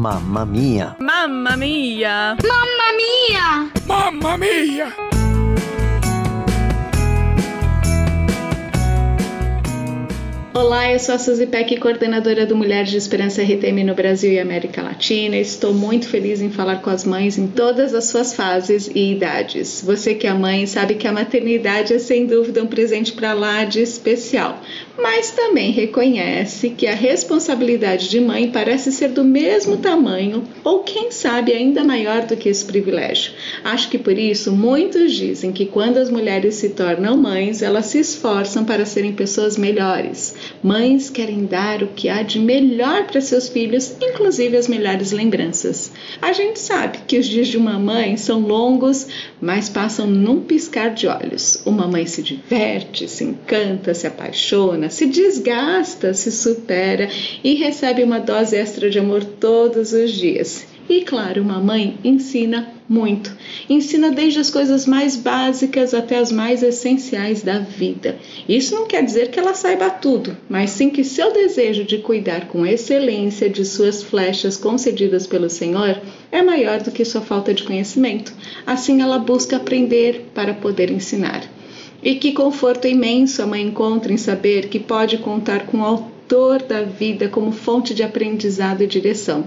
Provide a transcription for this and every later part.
Mamma mia! Mamma mia! Mamma mia! Mamma mia! Olá, eu sou a Suzy Peck, coordenadora do Mulheres de Esperança RTM no Brasil e América Latina. Estou muito feliz em falar com as mães em todas as suas fases e idades. Você que é mãe sabe que a maternidade é sem dúvida um presente para lá de especial, mas também reconhece que a responsabilidade de mãe parece ser do mesmo tamanho ou quem sabe ainda maior do que esse privilégio. Acho que por isso muitos dizem que quando as mulheres se tornam mães, elas se esforçam para serem pessoas melhores Mães querem dar o que há de melhor para seus filhos, inclusive as melhores lembranças. A gente sabe que os dias de uma mãe são longos, mas passam num piscar de olhos. Uma mãe se diverte, se encanta, se apaixona, se desgasta, se supera e recebe uma dose extra de amor todos os dias. E claro, uma mãe ensina muito. Ensina desde as coisas mais básicas até as mais essenciais da vida. Isso não quer dizer que ela saiba tudo, mas sim que seu desejo de cuidar com excelência de suas flechas concedidas pelo Senhor é maior do que sua falta de conhecimento. Assim ela busca aprender para poder ensinar. E que conforto imenso a mãe encontra em saber que pode contar com o autor da vida como fonte de aprendizado e direção.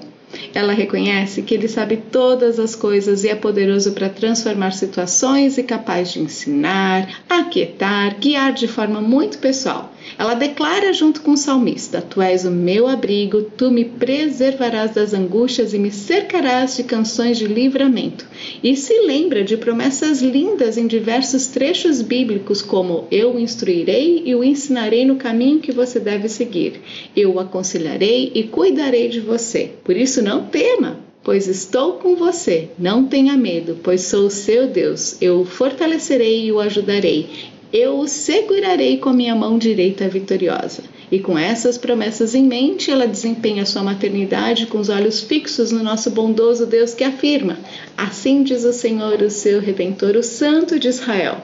Ela reconhece que ele sabe todas as coisas e é poderoso para transformar situações e capaz de ensinar, aquietar, guiar de forma muito pessoal. Ela declara junto com o salmista: Tu és o meu abrigo, tu me preservarás das angústias e me cercarás de canções de livramento. E se lembra de promessas lindas em diversos trechos bíblicos, como Eu o instruirei e o ensinarei no caminho que você deve seguir. Eu o aconselharei e cuidarei de você. Por isso, não tema, pois estou com você. Não tenha medo, pois sou o seu Deus. Eu o fortalecerei e o ajudarei eu o segurarei com minha mão direita vitoriosa. E com essas promessas em mente, ela desempenha sua maternidade com os olhos fixos no nosso bondoso Deus que afirma: Assim diz o Senhor, o seu redentor, o Santo de Israel.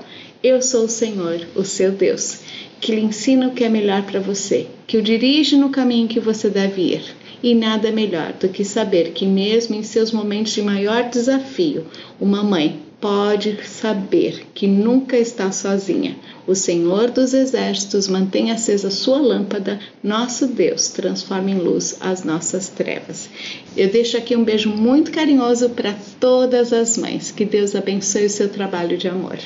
Eu sou o Senhor, o seu Deus, que lhe ensina o que é melhor para você, que o dirige no caminho que você deve ir. E nada melhor do que saber que, mesmo em seus momentos de maior desafio, uma mãe pode saber que nunca está sozinha. O Senhor dos Exércitos mantém acesa sua lâmpada, nosso Deus transforma em luz as nossas trevas. Eu deixo aqui um beijo muito carinhoso para todas as mães. Que Deus abençoe o seu trabalho de amor.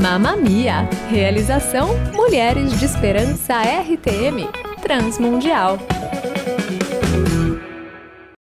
Mamma Mia! Realização Mulheres de Esperança RTM Transmundial.